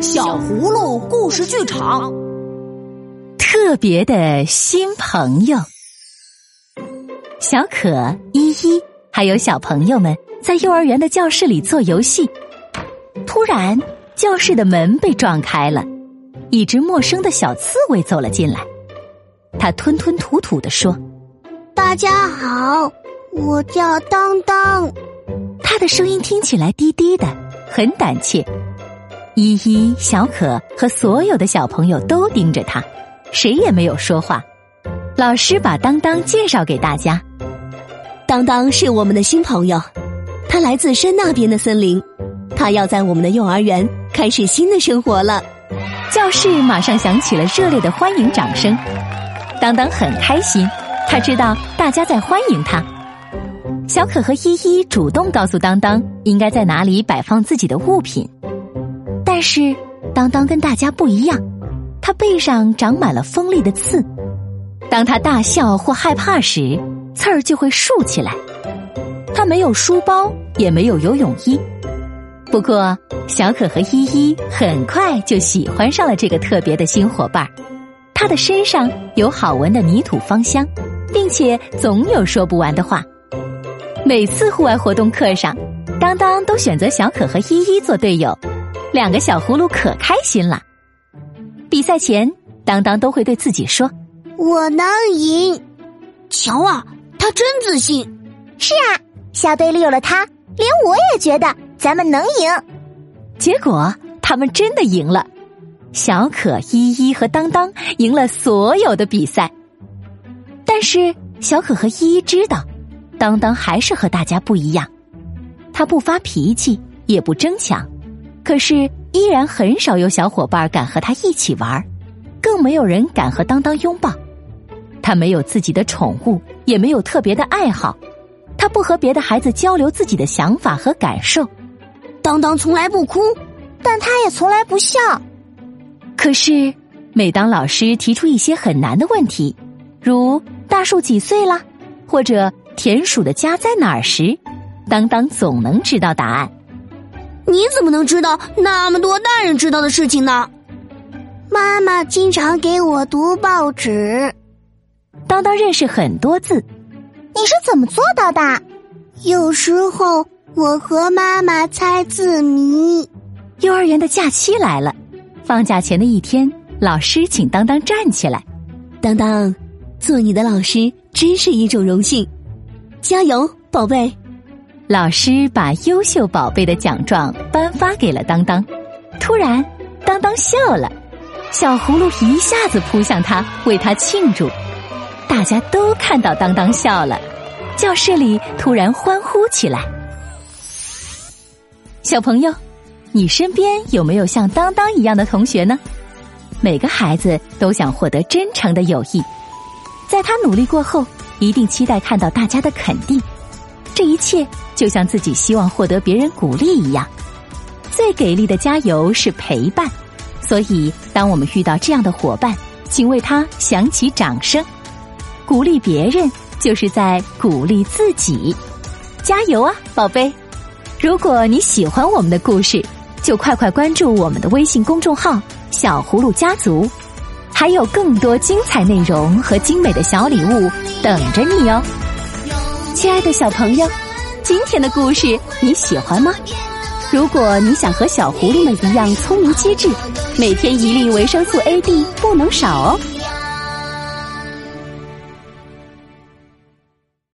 小葫芦故事剧场，特别的新朋友小可、依依，还有小朋友们在幼儿园的教室里做游戏。突然，教室的门被撞开了，一只陌生的小刺猬走了进来。他吞吞吐吐的说：“大家好，我叫当当。”他的声音听起来低低的，很胆怯。依依、小可和所有的小朋友都盯着他，谁也没有说话。老师把当当介绍给大家。当当是我们的新朋友，他来自山那边的森林，他要在我们的幼儿园开始新的生活了。教室马上响起了热烈的欢迎掌声。当当很开心，他知道大家在欢迎他。小可和依依主动告诉当当应该在哪里摆放自己的物品。但是，当当跟大家不一样，他背上长满了锋利的刺。当他大笑或害怕时，刺儿就会竖起来。他没有书包，也没有游泳衣。不过，小可和依依很快就喜欢上了这个特别的新伙伴。他的身上有好闻的泥土芳香，并且总有说不完的话。每次户外活动课上，当当都选择小可和依依做队友。两个小葫芦可开心了。比赛前，当当都会对自己说：“我能赢。”瞧啊，他真自信。是啊，小队里有了他，连我也觉得咱们能赢。结果他们真的赢了，小可、依依和当当赢了所有的比赛。但是小可和依依知道，当当还是和大家不一样。他不发脾气，也不争抢。可是，依然很少有小伙伴敢和他一起玩，更没有人敢和当当拥抱。他没有自己的宠物，也没有特别的爱好。他不和别的孩子交流自己的想法和感受。当当从来不哭，但他也从来不笑。可是，每当老师提出一些很难的问题，如大树几岁了，或者田鼠的家在哪儿时，当当总能知道答案。你怎么能知道那么多大人知道的事情呢？妈妈经常给我读报纸。当当认识很多字，你是怎么做到的？有时候我和妈妈猜字谜。幼儿园的假期来了，放假前的一天，老师请当当站起来。当当，做你的老师真是一种荣幸，加油，宝贝。老师把优秀宝贝的奖状颁发给了当当，突然，当当笑了，小葫芦一下子扑向他，为他庆祝。大家都看到当当笑了，教室里突然欢呼起来。小朋友，你身边有没有像当当一样的同学呢？每个孩子都想获得真诚的友谊，在他努力过后，一定期待看到大家的肯定。这一切就像自己希望获得别人鼓励一样，最给力的加油是陪伴。所以，当我们遇到这样的伙伴，请为他响起掌声。鼓励别人就是在鼓励自己。加油啊，宝贝！如果你喜欢我们的故事，就快快关注我们的微信公众号“小葫芦家族”，还有更多精彩内容和精美的小礼物等着你哦。亲爱的小朋友，今天的故事你喜欢吗？如果你想和小狐狸们一样聪明机智，每天一粒维生素 A、D 不能少哦。